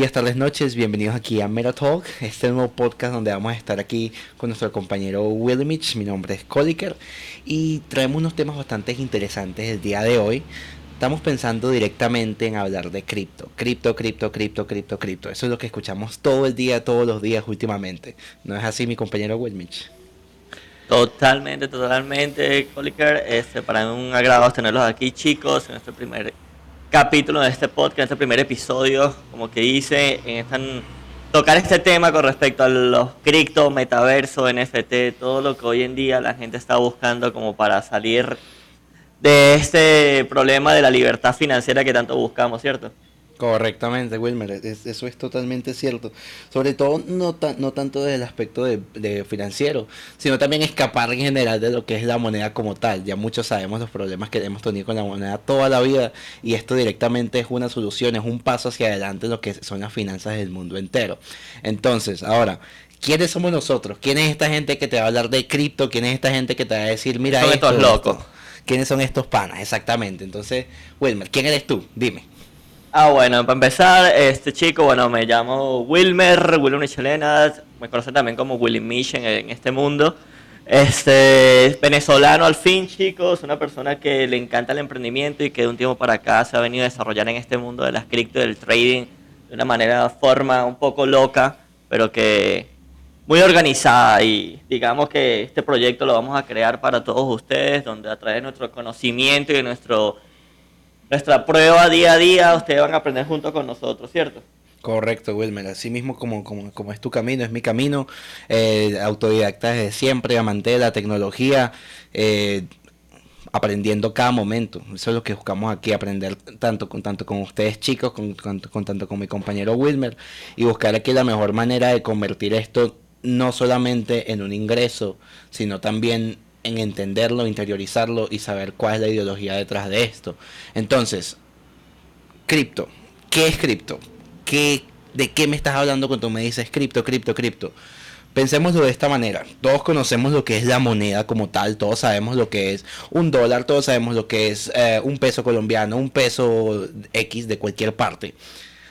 días, tardes, noches. Bienvenidos aquí a Meta este nuevo podcast donde vamos a estar aquí con nuestro compañero Willimich. Mi nombre es Coliker y traemos unos temas bastante interesantes el día de hoy. Estamos pensando directamente en hablar de cripto. Cripto, cripto, cripto, cripto, cripto. Eso es lo que escuchamos todo el día, todos los días últimamente. ¿No es así, mi compañero Willimich? Totalmente, totalmente, Coliker. Este, para mí un agrado tenerlos aquí, chicos, en este primer capítulo de este podcast, este primer episodio, como que hice, en esta, tocar este tema con respecto a los cripto, metaverso, NFT, todo lo que hoy en día la gente está buscando como para salir de este problema de la libertad financiera que tanto buscamos, ¿cierto? Correctamente, Wilmer, eso es totalmente cierto. Sobre todo no, no tanto desde el aspecto de, financiero, sino también escapar en general de lo que es la moneda como tal. Ya muchos sabemos los problemas que hemos tenido con la moneda toda la vida y esto directamente es una solución, es un paso hacia adelante en lo que son las finanzas del mundo entero. Entonces, ahora, ¿quiénes somos nosotros? ¿Quién es esta gente que te va a hablar de cripto? ¿Quién es esta gente que te va a decir, mira, son estos locos? ¿Quiénes son estos panas? Exactamente. Entonces, Wilmer, ¿quién eres tú? Dime. Ah, bueno, para empezar, este chico, bueno, me llamo Wilmer, Wilmer Michelena, me conocen también como Willy Mission en, este mundo. Este, venezolano al fin, chicos, una persona que le encanta el emprendimiento y que de un tiempo para acá se ha venido a desarrollar en este mundo de las cripto del trading de una manera, forma un poco loca, pero que muy organizada y digamos que este proyecto lo vamos a crear para todos ustedes, donde a través de nuestro conocimiento y de nuestro nuestra prueba día a día, ustedes van a aprender junto con nosotros, ¿cierto? Correcto, Wilmer. Así mismo como, como, es tu camino, es mi camino. Eh, autodidacta desde siempre, amante de la tecnología, eh, aprendiendo cada momento. Eso es lo que buscamos aquí, aprender tanto con, tanto con ustedes chicos, con, con tanto con mi compañero Wilmer, y buscar aquí la mejor manera de convertir esto no solamente en un ingreso, sino también en entenderlo, interiorizarlo y saber cuál es la ideología detrás de esto. Entonces, cripto. ¿Qué es cripto? ¿Qué, ¿De qué me estás hablando cuando me dices cripto, cripto, cripto? Pensémoslo de esta manera. Todos conocemos lo que es la moneda como tal. Todos sabemos lo que es un dólar. Todos sabemos lo que es eh, un peso colombiano, un peso X de cualquier parte.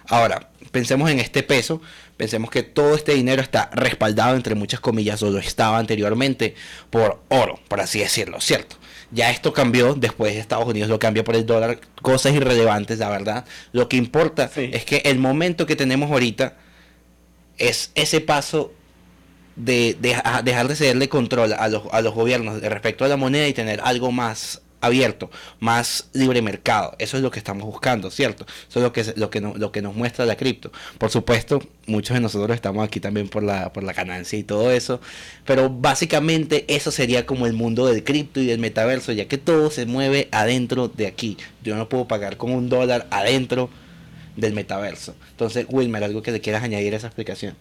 Ahora, pensemos en este peso, pensemos que todo este dinero está respaldado, entre muchas comillas, o lo estaba anteriormente, por oro, por así decirlo, ¿cierto? Ya esto cambió, después Estados Unidos lo cambia por el dólar, cosas irrelevantes, la verdad. Lo que importa es que el momento que tenemos ahorita es ese paso de, dejar de cederle control a los, a los gobiernos respecto a la moneda y tener algo más abierto, más libre mercado. Eso es lo que estamos buscando, ¿cierto? Eso es lo que, lo que, lo que nos muestra la cripto. Por supuesto, muchos de nosotros estamos aquí también por la, por la ganancia y todo eso, pero básicamente eso sería como el mundo del cripto y del metaverso, ya que todo se mueve adentro de aquí. Yo no puedo pagar con un dólar adentro del metaverso. Entonces, Wilmer, algo que le quieras añadir a esa explicación.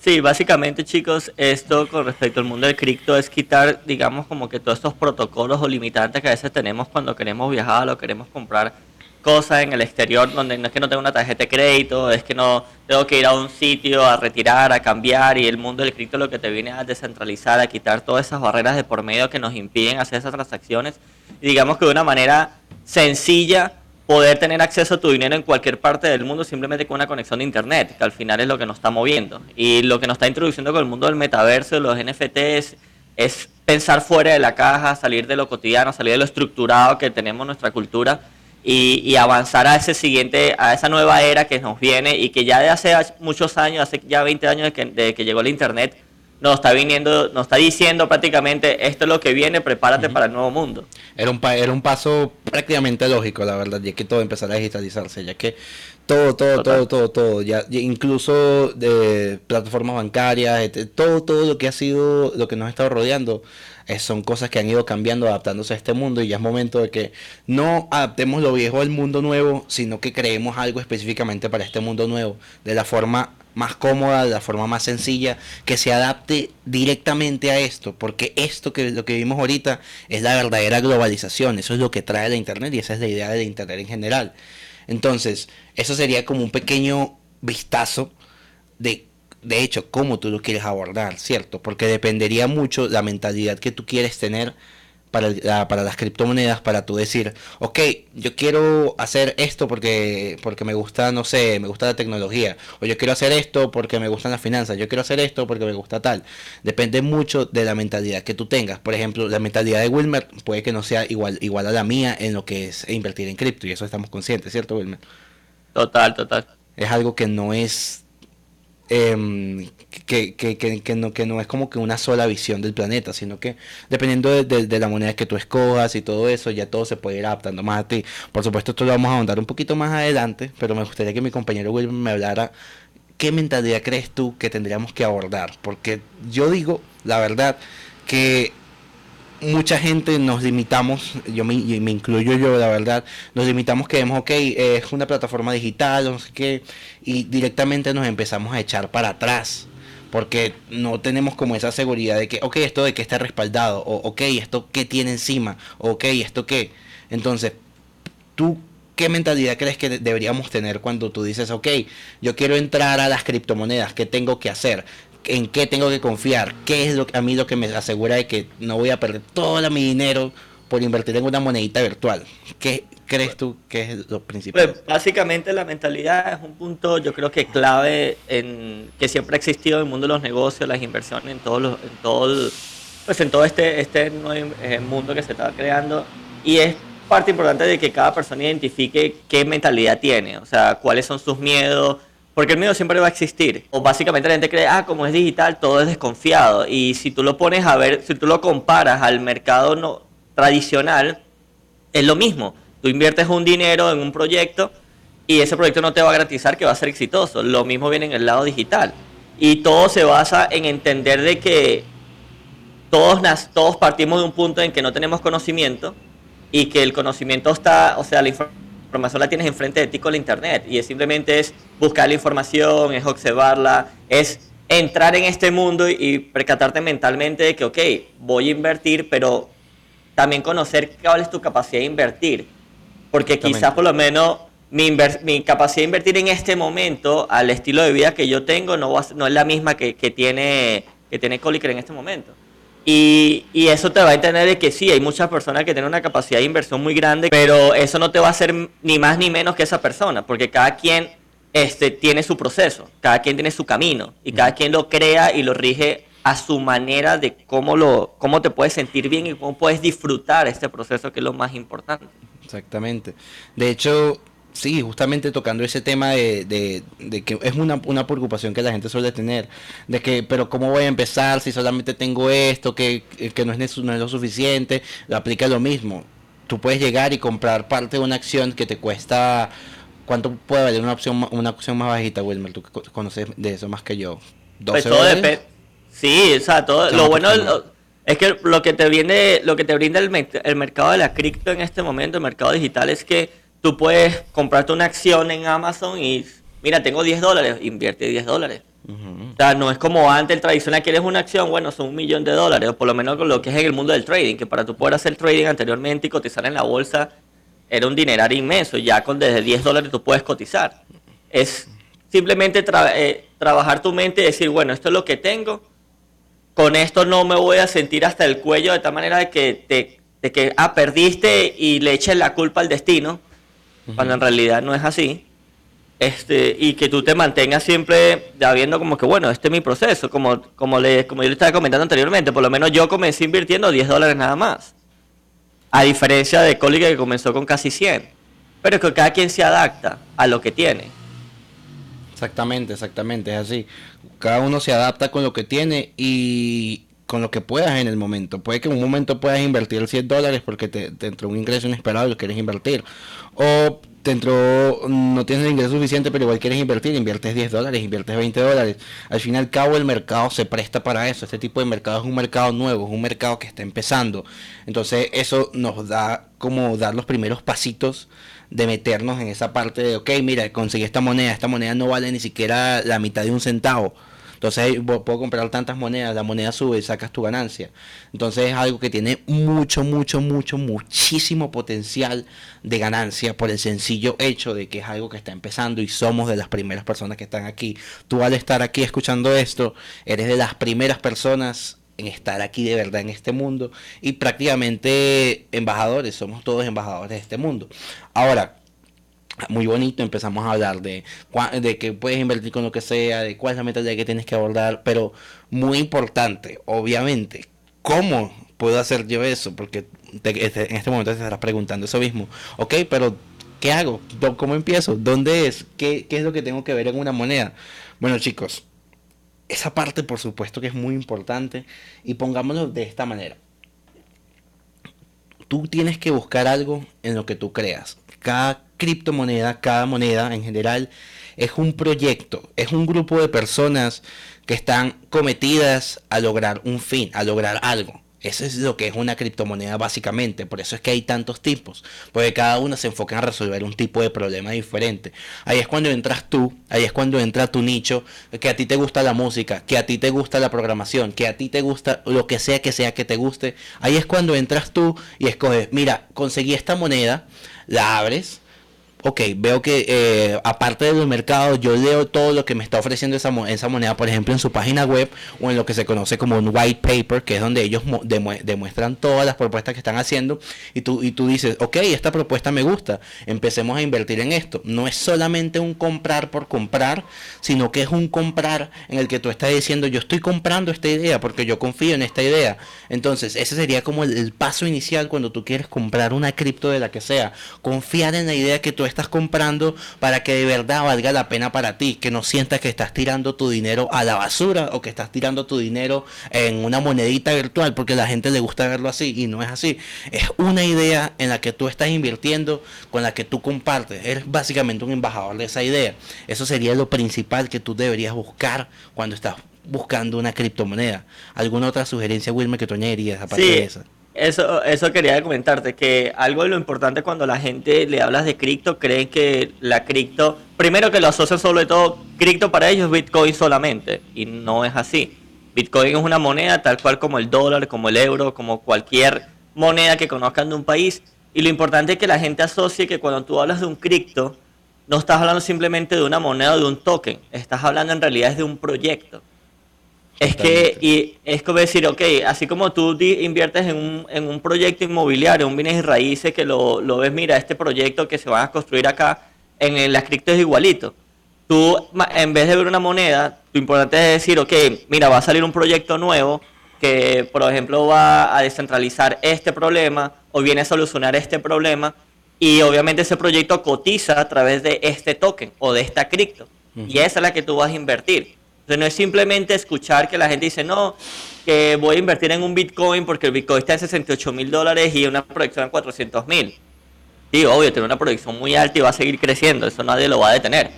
Sí, básicamente chicos, esto con respecto al mundo del cripto es quitar, digamos, como que todos estos protocolos o limitantes que a veces tenemos cuando queremos viajar o queremos comprar cosas en el exterior, donde no es que no tengo una tarjeta de crédito, es que no tengo que ir a un sitio a retirar, a cambiar, y el mundo del cripto lo que te viene a descentralizar, a quitar todas esas barreras de por medio que nos impiden hacer esas transacciones, y digamos que de una manera sencilla poder tener acceso a tu dinero en cualquier parte del mundo simplemente con una conexión de internet, que al final es lo que nos está moviendo. Y lo que nos está introduciendo con el mundo del metaverso, de los NFTs, es pensar fuera de la caja, salir de lo cotidiano, salir de lo estructurado que tenemos en nuestra cultura y, avanzar a ese siguiente, a esa nueva era que nos viene y que ya de hace muchos años, hace ya 20 años de que llegó el internet, nos está viniendo, nos está diciendo prácticamente esto es lo que viene, prepárate para el nuevo mundo. Era un, era un paso prácticamente lógico, la verdad, ya que todo empezará a digitalizarse, ya que todo, todo, todo, todo, todo, ya, incluso de plataformas bancarias, este, todo, todo lo que ha sido, lo que nos ha estado rodeando, eh, son cosas que han ido cambiando, adaptándose a este mundo y ya es momento de que no adaptemos lo viejo al mundo nuevo, sino que creemos algo específicamente para este mundo nuevo, de la forma más cómoda, de la forma más sencilla, que se adapte directamente a esto, porque esto que lo que vimos ahorita es la verdadera globalización, eso es lo que trae la internet y esa es la idea de internet en general. Entonces, eso sería como un pequeño vistazo de de hecho cómo tú lo quieres abordar, ¿cierto? Porque dependería mucho la mentalidad que tú quieres tener para, para las criptomonedas para tú decir, ok, yo quiero hacer esto porque, porque me gusta, no sé, me gusta la tecnología, o yo quiero hacer esto porque me gustan las finanzas, yo quiero hacer esto porque me gusta tal. Depende mucho de la mentalidad que tú tengas. Por ejemplo, la mentalidad de Wilmer puede que no sea igual, igual a la mía en lo que es invertir en cripto, y eso estamos conscientes, ¿cierto, Wilmer? Total, total. Es algo que no es eh, que, que, que, que, no, que no es como que una sola visión del planeta, sino que dependiendo de, de, la moneda que tú escojas y todo eso, ya todo se puede ir adaptando más a ti. Por supuesto, esto lo vamos a ahondar un poquito más adelante, pero me gustaría que mi compañero Will me hablara qué mentalidad crees tú que tendríamos que abordar, porque yo digo, la verdad, que mucha gente nos limitamos, yo me, me, incluyo yo, la verdad, nos limitamos que vemos, ok, es una plataforma digital, no sé qué, y directamente nos empezamos a echar para atrás, porque no tenemos como esa seguridad de que, ok, esto de que está respaldado, o ok, esto que tiene encima, o ok, esto qué. Entonces, tú ¿qué mentalidad crees que deberíamos tener cuando tú dices, ok, yo quiero entrar a las criptomonedas, ¿qué tengo que hacer? En qué tengo que confiar, qué es lo a mí lo que me asegura de que no voy a perder todo mi dinero por invertir en una monedita virtual. ¿Qué crees tú que es lo principal? Pues básicamente la mentalidad es un punto, yo creo que clave en que siempre ha existido en el mundo de los negocios, las inversiones, en todos los, en todo, pues en todo este, este nuevo eh, mundo que se está creando y es parte importante de que cada persona identifique qué mentalidad tiene, o sea, cuáles son sus miedos, porque el miedo siempre va a existir. O básicamente la gente cree, ah, como es digital, todo es desconfiado. Y si tú lo pones a ver, si tú lo comparas al mercado no, tradicional, es lo mismo. Tú inviertes un dinero en un proyecto y ese proyecto no te va a garantizar que va a ser exitoso. Lo mismo viene en el lado digital. Y todo se basa en entender de que todos, todos partimos de un punto en que no tenemos conocimiento y que el conocimiento está, o sea, la información información la tienes enfrente de ti con la internet y es simplemente es buscar la información, es observarla, es entrar en este mundo y percatarte mentalmente de que, ok, voy a invertir, pero también conocer cuál es tu capacidad de invertir. Porque quizás por lo menos mi, mi, capacidad de invertir en este momento al estilo de vida que yo tengo no, no es la misma que, que tiene, que tiene Colicker en este momento. Y, eso te va a entender de que sí, hay muchas personas que tienen una capacidad de inversión muy grande, pero eso no te va a hacer ni más ni menos que esa persona, porque cada quien este, tiene su proceso, cada quien tiene su camino y cada quien lo crea y lo rige a su manera de cómo, lo, cómo te puedes sentir bien y cómo puedes disfrutar este proceso que es lo más importante. Exactamente. De hecho, Sí, justamente tocando ese tema de, de, que es una, una, preocupación que la gente suele tener, de que, pero ¿cómo voy a empezar si solamente tengo esto, que, que no, es, no es lo suficiente? Lo aplica lo mismo. Tú puedes llegar y comprar parte de una acción que te cuesta, ¿cuánto puede valer una opción, una opción más bajita, Wilmer? Tú conoces de eso más que yo. pues todo depende. Sí, o sea, todo, lo bueno es que lo que te viene, lo que te brinda el, el mercado de la cripto en este momento, el mercado digital, es que tú puedes comprarte una acción en Amazon y, mira, tengo 10 dólares, invierte 10 dólares. O sea, no es como antes el tradicional, quieres una acción, bueno, son un millón de dólares, o por lo menos lo que es en el mundo del trading, que para tú poder hacer trading anteriormente y cotizar en la bolsa era un dineral inmenso, ya con desde 10 dólares tú puedes cotizar. Es simplemente eh, trabajar tu mente y decir, bueno, esto es lo que tengo, con esto no me voy a sentir hasta el cuello de tal manera de que, te, de que ah, perdiste y le eches la culpa al destino, cuando en realidad no es así. Este, y que tú te mantengas siempre ya viendo como que, bueno, este es mi proceso, como, como, le, como yo le estaba comentando anteriormente, por lo menos yo comencé invirtiendo 10 dólares nada más, a diferencia de Cólica que comenzó con casi 100, pero es que cada quien se adapta a lo que tiene. Exactamente, exactamente, es así. Cada uno se adapta con lo que tiene y con lo que puedas en el momento. Puede que en un momento puedas invertir 100 dólares porque te, te entró un ingreso inesperado y lo quieres invertir o dentro no tienes el ingreso suficiente, pero igual quieres invertir, inviertes 10 dólares, inviertes 20 dólares. Al fin y al cabo el mercado se presta para eso. Este tipo de mercado es un mercado nuevo, es un mercado que está empezando. Entonces eso nos da como dar los primeros pasitos de meternos en esa parte de, ok, mira, conseguí esta moneda, esta moneda no vale ni siquiera la mitad de un centavo entonces puedo comprar tantas monedas, la moneda sube y sacas tu ganancia. Entonces es algo que tiene mucho, mucho, mucho, muchísimo potencial de ganancia por el sencillo hecho de que es algo que está empezando y somos de las primeras personas que están aquí. Tú al estar aquí escuchando esto, eres de las primeras personas en estar aquí de verdad en este mundo y prácticamente embajadores, somos todos embajadores de este mundo. Ahora, muy bonito, empezamos a hablar de, de que puedes invertir con lo que sea, de cuál es la mentalidad que tienes que abordar, pero muy importante, obviamente, ¿cómo puedo hacer yo eso? Porque este, en este momento te estarás preguntando eso mismo. Ok, pero ¿qué hago? ¿Cómo empiezo? ¿Dónde es? ¿Qué, ¿Qué es lo que tengo que ver en una moneda? Bueno, chicos, esa parte por supuesto que es muy importante y pongámoslo de esta manera. Tú tienes que buscar algo en lo que tú creas. Cada criptomoneda, cada moneda en general, es un proyecto, es un grupo de personas que están cometidas a lograr un fin, a lograr algo. Eso es lo que es una criptomoneda básicamente. Por eso es que hay tantos tipos. Porque cada uno se enfoca en resolver un tipo de problema diferente. Ahí es cuando entras tú, ahí es cuando entra tu nicho, que a ti te gusta la música, que a ti te gusta la programación, que a ti te gusta lo que sea que sea que te guste. Ahí es cuando entras tú y escoges, mira, conseguí esta moneda, la abres ok, veo que eh, aparte del mercado, yo leo todo lo que me está ofreciendo esa, esa, moneda, por ejemplo, en su página web o en lo que se conoce como un white paper, que es donde ellos demuestran todas las propuestas que están haciendo y tú, y tú dices, ok, esta propuesta me gusta, empecemos a invertir en esto. No es solamente un comprar por comprar, sino que es un comprar en el que tú estás diciendo, yo estoy comprando esta idea porque yo confío en esta idea. Entonces, ese sería como el paso inicial cuando tú quieres comprar una cripto de la que sea, confiar en la idea que tú estás comprando para que de verdad valga la pena para ti, que no sientas que estás tirando tu dinero a la basura o que estás tirando tu dinero en una monedita virtual, porque a la gente le gusta verlo así y no es así. Es una idea en la que tú estás invirtiendo, con la que tú compartes. Eres básicamente un embajador de esa idea. Eso sería lo principal que tú deberías buscar cuando estás buscando una criptomoneda. ¿Alguna otra sugerencia, Wilmer, que tú añadirías aparte de esa? Eso, eso quería comentarte, que algo de lo importante cuando la gente le hablas de cripto, creen que la cripto, primero que lo asocian sobre todo, cripto para ellos Bitcoin solamente, y no es así. Bitcoin es una moneda tal cual como el dólar, como el euro, como cualquier moneda que conozcan de un país, y lo importante es que la gente asocie que cuando tú hablas de un cripto, no estás hablando simplemente de una moneda o de un token, estás hablando en realidad de un proyecto. Es que, y es como decir, ok, así como tú inviertes en un, en un proyecto inmobiliario, un bienes y raíces, que lo, lo, ves, mira, este proyecto que se va a construir acá, en el escrito es igualito. Tú, en vez de ver una moneda, lo importante es decir, ok, mira, va a salir un proyecto nuevo que, por ejemplo, va a descentralizar este problema o viene a solucionar este problema, y obviamente ese proyecto cotiza a través de este token o de esta cripto. Y esa es la que tú vas a invertir. Entonces no es simplemente escuchar que la gente dice, no, que voy a invertir en un Bitcoin porque el Bitcoin está en 68 mil dólares y una proyección en 400 mil. Sí, obvio, tiene una proyección muy alta y va a seguir creciendo, eso nadie lo va a detener.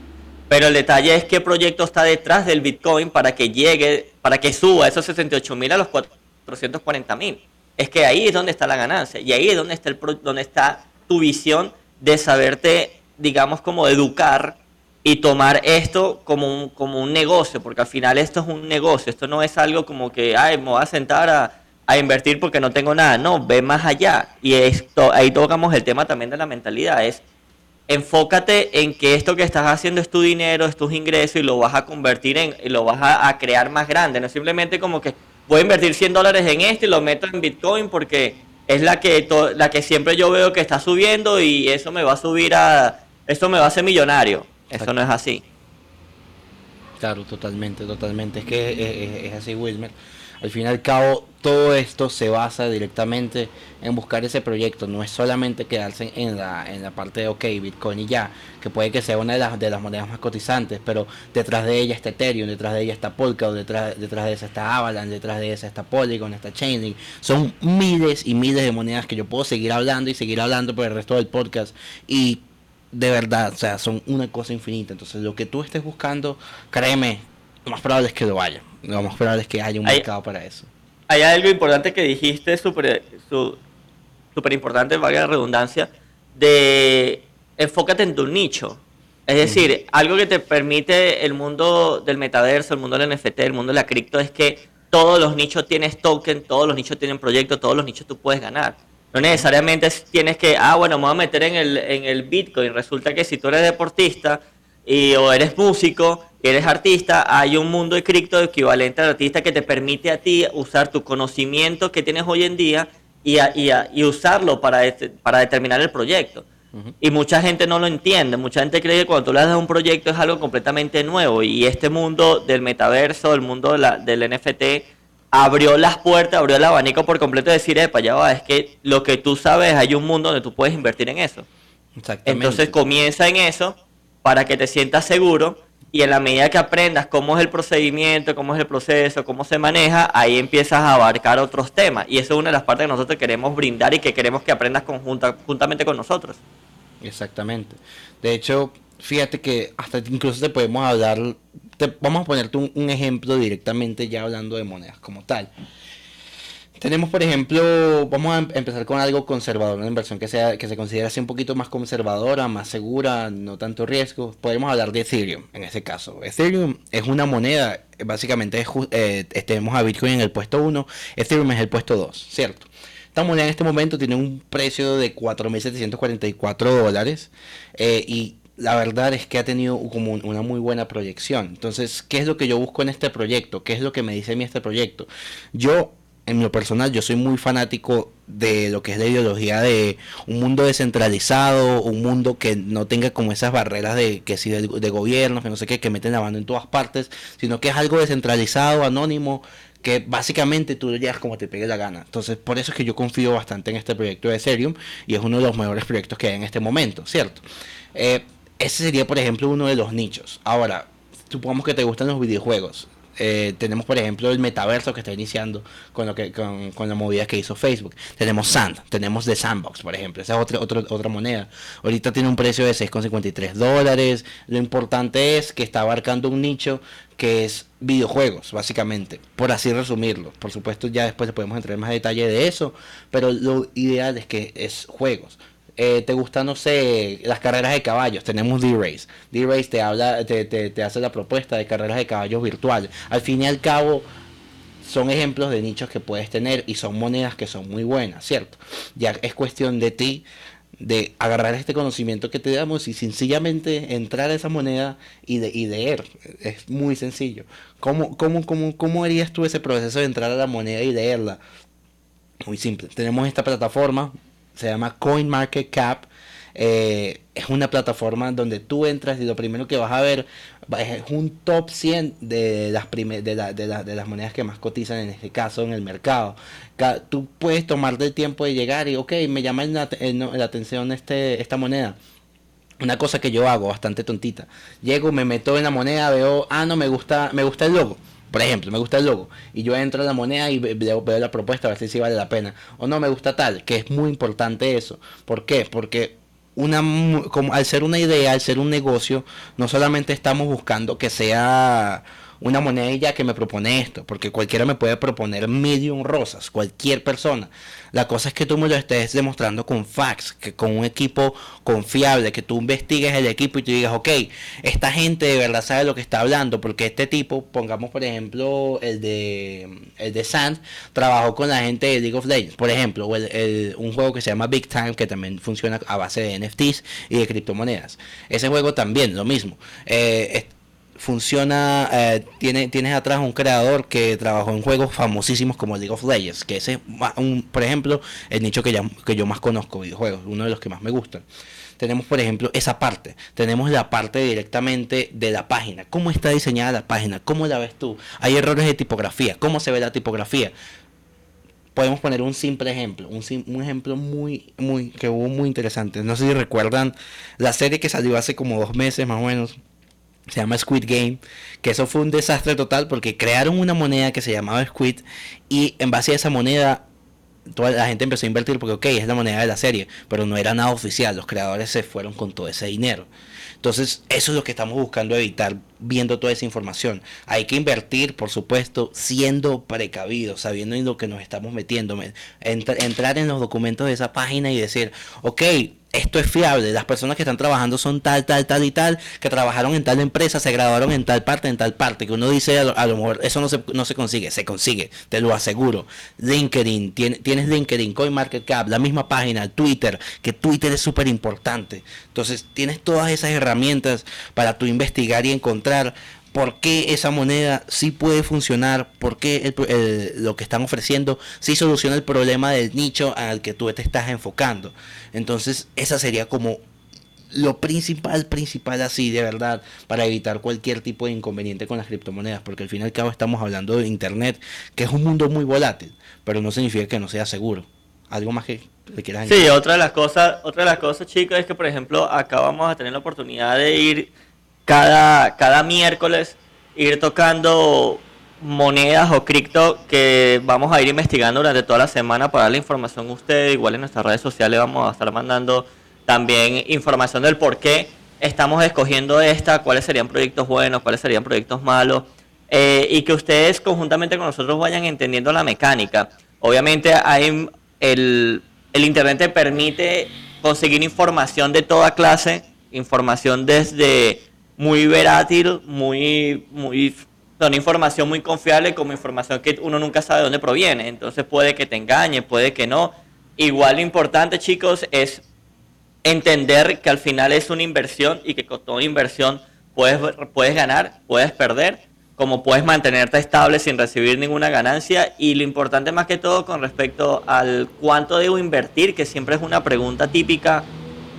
Pero el detalle es qué proyecto está detrás del Bitcoin para que llegue, para que suba esos 68 mil a los 440 mil. Es que ahí es donde está la ganancia y ahí es donde está, el, donde está tu visión de saberte, digamos, como educar y tomar esto como un, como un negocio, porque al final esto es un negocio, esto no es algo como que, ay, me voy a sentar a, invertir porque no tengo nada, no, ve más allá. Y esto, ahí tocamos el tema también de la mentalidad, es enfócate en que esto que estás haciendo es tu dinero, es tus ingresos y lo vas a convertir en, y lo vas a, crear más grande, no simplemente como que voy a invertir 100 dólares en esto y lo meto en Bitcoin porque es la que, la que siempre yo veo que está subiendo y eso me va a subir a, esto me va a hacer millonario eso no es así. Claro, totalmente, totalmente. Es que es, así, Wilmer. Al fin y al cabo, todo esto se basa directamente en buscar ese proyecto. No es solamente quedarse en la, en la parte de, ok, Bitcoin y ya, que puede que sea una de las, de las monedas más cotizantes, pero detrás de ella está Ethereum, detrás de ella está Polkadot, detrás, detrás de esa está Avalanche, detrás de esa está Polygon, está Chainlink. Son miles y miles de monedas que yo puedo seguir hablando y seguir hablando por el resto del podcast. Y de verdad, o sea, son una cosa infinita. Entonces, lo que tú estés buscando, créeme, lo más probable es que lo haya. Lo más probable es que haya un mercado para eso. Hay algo importante que dijiste, súper super importante, valga la redundancia, de enfócate en tu nicho. Es decir, algo que te permite el mundo del metaverso, el mundo del NFT, el mundo de la cripto, es que todos los nichos tienes token, todos los nichos tienen proyectos, todos los nichos tú puedes ganar. No necesariamente tienes que, ah, bueno, me voy a meter en el, en el Bitcoin. Resulta que si tú eres deportista y, o eres músico y eres artista, hay un mundo de cripto equivalente al artista que te permite a ti usar tu conocimiento que tienes hoy en día y, y, usarlo para, para determinar el proyecto. Y mucha gente no lo entiende, mucha gente cree que cuando tú le das un proyecto es algo completamente nuevo y este mundo del metaverso, el mundo del NFT, abrió las puertas, abrió el abanico por completo de decir, epa, ya va, es que lo que tú sabes, hay un mundo donde tú puedes invertir en eso. Entonces comienza en eso para que te sientas seguro y en la medida que aprendas cómo es el procedimiento, cómo es el proceso, cómo se maneja, ahí empiezas a abarcar otros temas. Y eso es una de las partes que nosotros queremos brindar y que queremos que aprendas conjunta, juntamente con nosotros. Exactamente. De hecho, fíjate que hasta incluso te podemos hablar, vamos a ponerte un, ejemplo directamente ya hablando de monedas como tal. Tenemos, por ejemplo, vamos a em, empezar con algo conservador, una inversión que sea que se considera así un poquito más conservadora, más segura, no tanto riesgo. Podemos hablar de Ethereum en ese caso. Ethereum es una moneda, básicamente eh, tenemos a Bitcoin en el puesto 1, Ethereum es el puesto 2, ¿cierto? Esta moneda en este momento tiene un precio de 4.744 dólares eh, y la verdad es que ha tenido como una muy buena proyección. Entonces, ¿qué es lo que yo busco en este proyecto? ¿Qué es lo que me dice a mí este proyecto? Yo, en lo personal, yo soy muy fanático de lo que es la ideología de un mundo descentralizado, un mundo que no tenga como esas barreras de que si de, de gobiernos, que no sé qué, que meten la mano en todas partes, sino que es algo descentralizado, anónimo, que básicamente tú lo llevas como te pegue la gana. Entonces, por eso es que yo confío bastante en este proyecto de Ethereum y es uno de los mejores proyectos que hay en este momento, ¿cierto? Eh, ese sería, por ejemplo, uno de los nichos. Ahora, supongamos que te gustan los videojuegos. Eh, tenemos, por ejemplo, el metaverso que está iniciando con, lo que, con, con, la movida que hizo Facebook. Tenemos Sand, tenemos The Sandbox, por ejemplo. Esa es otra, otra, otra moneda. Ahorita tiene un precio de 6,53 dólares. Lo importante es que está abarcando un nicho que es videojuegos, básicamente, por así resumirlo. Por supuesto, ya después podemos entrar en más detalle de eso, pero lo ideal es que es juegos. Eh, te gusta, no sé, las carreras de caballos, tenemos D-Race. D-Race te habla, te, te, hace la propuesta de carreras de caballos virtuales. Al fin y al cabo, son ejemplos de nichos que puedes tener y son monedas que son muy buenas, ¿cierto? Ya es cuestión de ti de agarrar este conocimiento que te damos y sencillamente entrar a esa moneda y, de, y leer. Es muy sencillo. ¿Cómo, cómo, cómo, ¿Cómo harías tú ese proceso de entrar a la moneda y leerla? Muy simple. Tenemos esta plataforma, se llama CoinMarketCap. Eh, es una plataforma donde tú entras y lo primero que vas a ver es un top 100 de las, de, de, las monedas que más cotizan en este caso en el mercado. Tú puedes tomarte el tiempo de llegar y, ok, me llama la, la atención este, esta moneda. Una cosa que yo hago bastante tontita. Llego, me meto en la moneda, veo, ah, no, me gusta, me gusta el logo. Por ejemplo, me gusta el logo y yo entro a la moneda y veo, la propuesta a ver si vale la pena. O no me gusta tal, que es muy importante eso. ¿Por qué? Porque una, como, al ser una idea, al ser un negocio, no solamente estamos buscando que sea una moneda que me propone esto, porque cualquiera me puede proponer medium rosas, cualquier persona. La cosa es que tú me lo estés demostrando con facts, que con un equipo confiable, que tú investigues el equipo y tú digas, ok, esta gente de verdad sabe lo que está hablando, porque este tipo, pongamos por ejemplo el de el de Sand, trabajó con la gente de League of Legends, por ejemplo, o el, un juego que se llama Big Time, que también funciona a base de NFTs y de criptomonedas. Ese juego también, lo mismo. Eh, funciona, eh, tiene, tienes atrás un creador que trabajó en juegos famosísimos como League of Legends, que ese es, un, por ejemplo, el nicho que, que yo más conozco, videojuegos, uno de los que más me gustan. Tenemos, por ejemplo, esa parte. Tenemos la parte directamente de la página. ¿Cómo está diseñada la página? ¿Cómo la ves tú? Hay errores de tipografía. ¿Cómo se ve la tipografía? Podemos poner un simple ejemplo, un, un ejemplo muy, muy, que muy interesante. No sé si recuerdan la serie que salió hace como dos meses más o menos, se llama Squid Game, que eso fue un desastre total porque crearon una moneda que se llamaba Squid y en base a esa moneda toda la gente empezó a invertir porque ok, es la moneda de la serie, pero no era nada oficial, los creadores se fueron con todo ese dinero. Entonces, eso es lo que estamos buscando evitar viendo toda esa información. Hay que invertir, por supuesto, siendo precavidos, sabiendo en lo que nos estamos metiendo. entrar en los documentos de esa página y decir, ok, esto es fiable, las personas que están trabajando son tal, tal, tal y tal, que trabajaron en tal empresa, se graduaron en tal parte, en tal parte, que uno dice a lo, mejor eso no se, no se consigue, se consigue, te lo aseguro. LinkedIn, tienes LinkedIn, CoinMarketCap, la misma página, Twitter, que Twitter es súper importante. Entonces tienes todas esas herramientas para tú investigar y encontrar por qué esa moneda sí puede funcionar, por qué lo que están ofreciendo sí soluciona el problema del nicho al que tú te estás enfocando. Entonces, esa sería como lo principal, principal así, de verdad, para evitar cualquier tipo de inconveniente con las criptomonedas, porque al fin y al cabo estamos hablando de Internet, que es un mundo muy volátil, pero no significa que no sea seguro. ¿Algo más que le quieras añadir? Sí, otra de las cosas, otra de las cosas, chicos, es que, por ejemplo, acá vamos a tener la oportunidad de ir cada, cada miércoles, ir tocando monedas o cripto que vamos a ir investigando durante toda la semana para dar la información a ustedes. Igual en nuestras redes sociales vamos a estar mandando también información del por qué estamos escogiendo esta, cuáles serían proyectos buenos, cuáles serían proyectos malos, eh, y que ustedes conjuntamente con nosotros vayan entendiendo la mecánica. Obviamente hay el, el Internet te permite conseguir información de toda clase, información desde muy verátil, muy, muy, son información muy confiable como información que uno nunca sabe de dónde proviene. Entonces puede que te engañe, puede que no. Igual lo importante, chicos, es entender que al final es una inversión y que con toda inversión puedes, puedes ganar, puedes perder, como puedes mantenerte estable sin recibir ninguna ganancia. Y lo importante más que todo con respecto al cuánto debo invertir, que siempre es una pregunta típica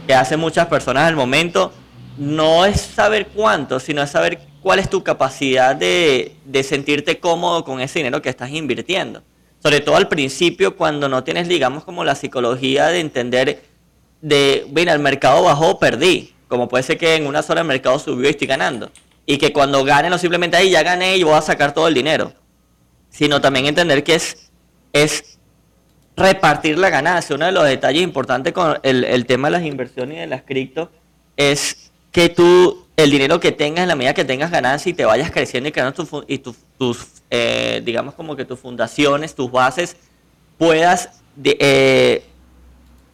que hacen muchas personas al momento, no es saber cuánto, sino es saber cuál es tu capacidad de, de sentirte cómodo con ese dinero que estás invirtiendo. Sobre todo al principio, cuando no tienes, digamos, como la psicología de entender de, mira, el mercado bajó, perdí. Como puede ser que en una sola el mercado subió y estoy ganando. Y que cuando gane, no simplemente ahí ya gané y voy a sacar todo el dinero. Sino también entender que es, es repartir la ganancia. Uno de los detalles importantes con el, tema de las inversiones y de las cripto es que tú, el dinero que tengas, en la medida que tengas ganancia y te vayas creciendo y creando tus, y tus, eh, digamos como que tus fundaciones, tus bases, puedas de, eh,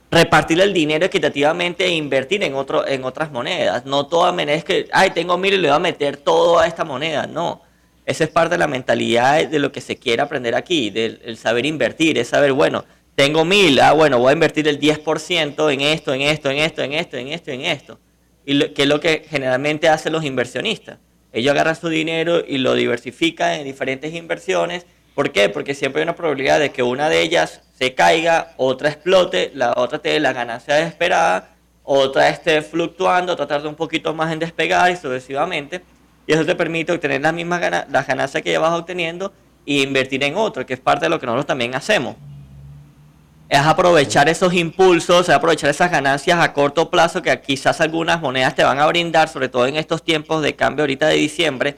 repartir el dinero equitativamente e invertir en, otro, en otras monedas. No toda moneda es que, ay, tengo mil y le voy a meter todo a esta moneda. No. Esa es parte de la mentalidad de lo que se quiere aprender aquí, del saber invertir, es saber, bueno, tengo mil, ah, bueno, voy a invertir el 10% en esto, en esto, en esto, en esto, en esto, en esto. Y lo, que es lo que generalmente hacen los inversionistas. Ellos agarran su dinero y lo diversifican en diferentes inversiones. ¿Por qué? Porque siempre hay una probabilidad de que una de ellas se caiga, otra explote, la otra te la ganancia esperada, otra esté fluctuando, otra tarde un poquito más en despegar y sucesivamente. Y eso te permite obtener las mismas ganas, las ganancias que ya vas obteniendo e invertir en otro, que es parte de lo que nosotros también hacemos. Es aprovechar esos impulsos, es aprovechar esas ganancias a corto plazo que quizás algunas monedas te van a brindar, sobre todo en estos tiempos de cambio ahorita de diciembre,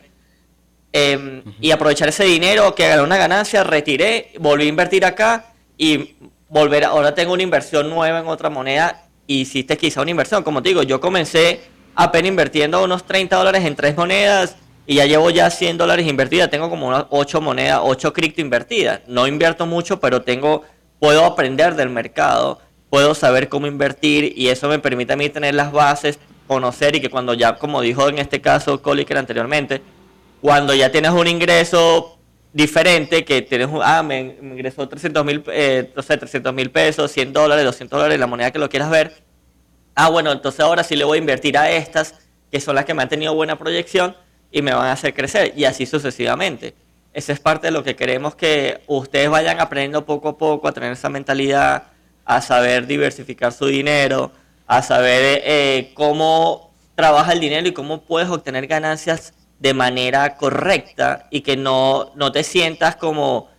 em, y aprovechar ese dinero que gané una ganancia, retiré, volví a invertir acá y volver, ahora tengo una inversión nueva en otra moneda, hiciste quizá una inversión, como te digo, yo comencé apenas invirtiendo unos 30 dólares en tres monedas y ya llevo ya 100 dólares invertidas, tengo como unas 8 monedas, 8 cripto invertidas, no invierto mucho, pero tengo, puedo aprender del mercado, puedo saber cómo invertir y eso me permite a mí tener las bases, conocer y que cuando ya, como dijo en este caso Coliker anteriormente, cuando ya tienes un ingreso diferente que tienes, ah, me, ingresó 300 mil, eh, no sé, 300 mil pesos, 100 dólares, 200 dólares, la moneda que lo quieras ver. Ah, bueno, entonces ahora sí le voy a invertir a estas, que son las que me han tenido buena proyección y me van a hacer crecer, y así sucesivamente. Esa es parte de lo que queremos que ustedes vayan aprendiendo poco a poco a tener esa mentalidad, a saber diversificar su dinero, a saber eh, cómo trabaja el dinero y cómo puedes obtener ganancias de manera correcta y que no, no te sientas como,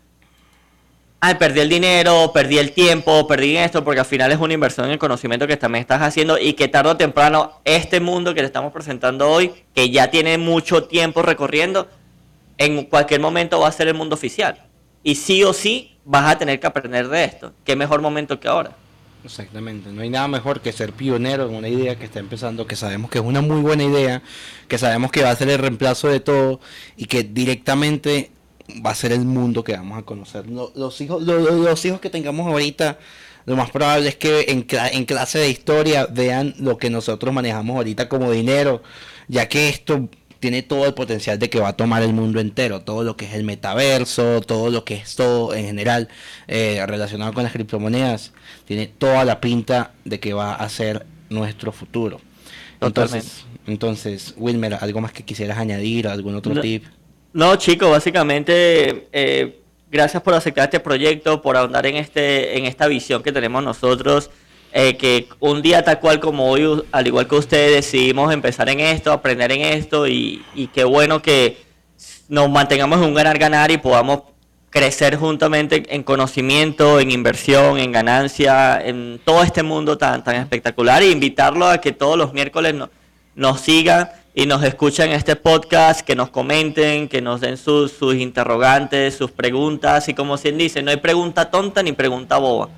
ay, perdí el dinero, perdí el tiempo, perdí esto, porque al final es una inversión en el conocimiento que también estás haciendo y que tarde o temprano este mundo que te estamos presentando hoy, que ya tiene mucho tiempo recorriendo, en cualquier momento va a ser el mundo oficial. Y sí o sí vas a tener que aprender de esto. ¿Qué mejor momento que ahora? Exactamente, no hay nada mejor que ser pionero en una idea que está empezando, que sabemos que es una muy buena idea, que sabemos que va a ser el reemplazo de todo y que directamente va a ser el mundo que vamos a conocer. Los, hijos, los, hijos que tengamos ahorita, lo más probable es que en, en clase de historia vean lo que nosotros manejamos ahorita como dinero, ya que esto tiene todo el potencial de que va a tomar el mundo entero, todo lo que es el metaverso, todo lo que es todo en general eh, relacionado con las criptomonedas, tiene toda la pinta de que va a ser nuestro futuro. Entonces, Entonces, Wilmer, ¿algo más que quisieras añadir? ¿Algún otro tip? No, chicos, básicamente, eh, gracias por aceptar este proyecto, por ahondar en, este, en esta visión que tenemos nosotros. Eh, que un día tal cual como hoy, al igual que ustedes, decidimos empezar en esto, aprender en esto y, y qué bueno que nos mantengamos en un ganar-ganar y podamos crecer juntamente en conocimiento, en inversión, en ganancia, en todo este mundo tan, tan espectacular. E invitarlo a que todos los miércoles nos sigan y nos escuchen este podcast, que nos comenten, que nos den sus, sus interrogantes, sus preguntas. Y como quien dice, no hay pregunta tonta ni pregunta boba,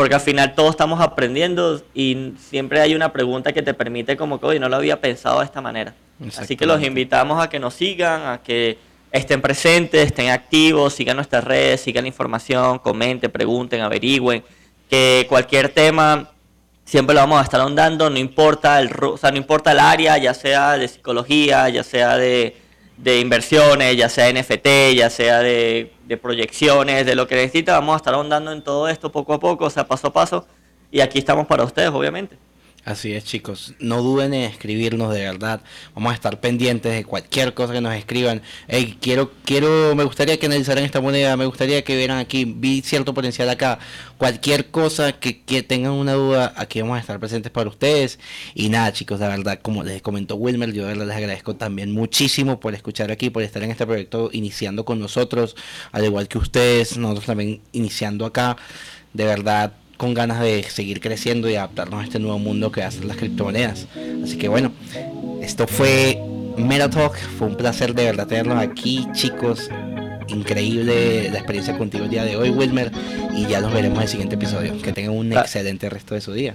porque al final todos estamos aprendiendo y siempre hay una pregunta que te permite como que, oye, no lo había pensado de esta manera. Así que los invitamos a que nos sigan, a que estén presentes, estén activos, sigan nuestras redes, sigan la información, comenten, pregunten, averigüen, que cualquier tema siempre lo vamos a estar ahondando, no importa el, o sea, no importa el área, ya sea de psicología, ya sea de, inversiones, ya sea de NFT, ya sea de, de, proyecciones, de lo que necesita, vamos a estar ahondando en todo esto poco a poco, o sea, paso a paso, y aquí estamos para ustedes, obviamente. Así es, chicos. No duden en escribirnos de verdad. Vamos a estar pendientes de cualquier cosa que nos escriban. Hey, quiero, quiero, me gustaría que analizaran esta moneda, me gustaría que vieran aquí, vi cierto potencial acá. Cualquier cosa que, que tengan una duda, aquí vamos a estar presentes para ustedes. Y nada, chicos, de verdad, como les comentó Wilmer, yo de verdad les agradezco también muchísimo por escuchar aquí, por estar en este proyecto iniciando con nosotros, al igual que ustedes, nosotros también iniciando acá. De verdad, con ganas de seguir creciendo y adaptarnos a este nuevo mundo que hacen las criptomonedas. Así que bueno, esto fue Metatalk, fue un placer de verdad tenerlos aquí, chicos. Increíble la experiencia contigo el día de hoy, Wilmer. Y ya nos veremos en el siguiente episodio. Que tengan un excelente resto de su día.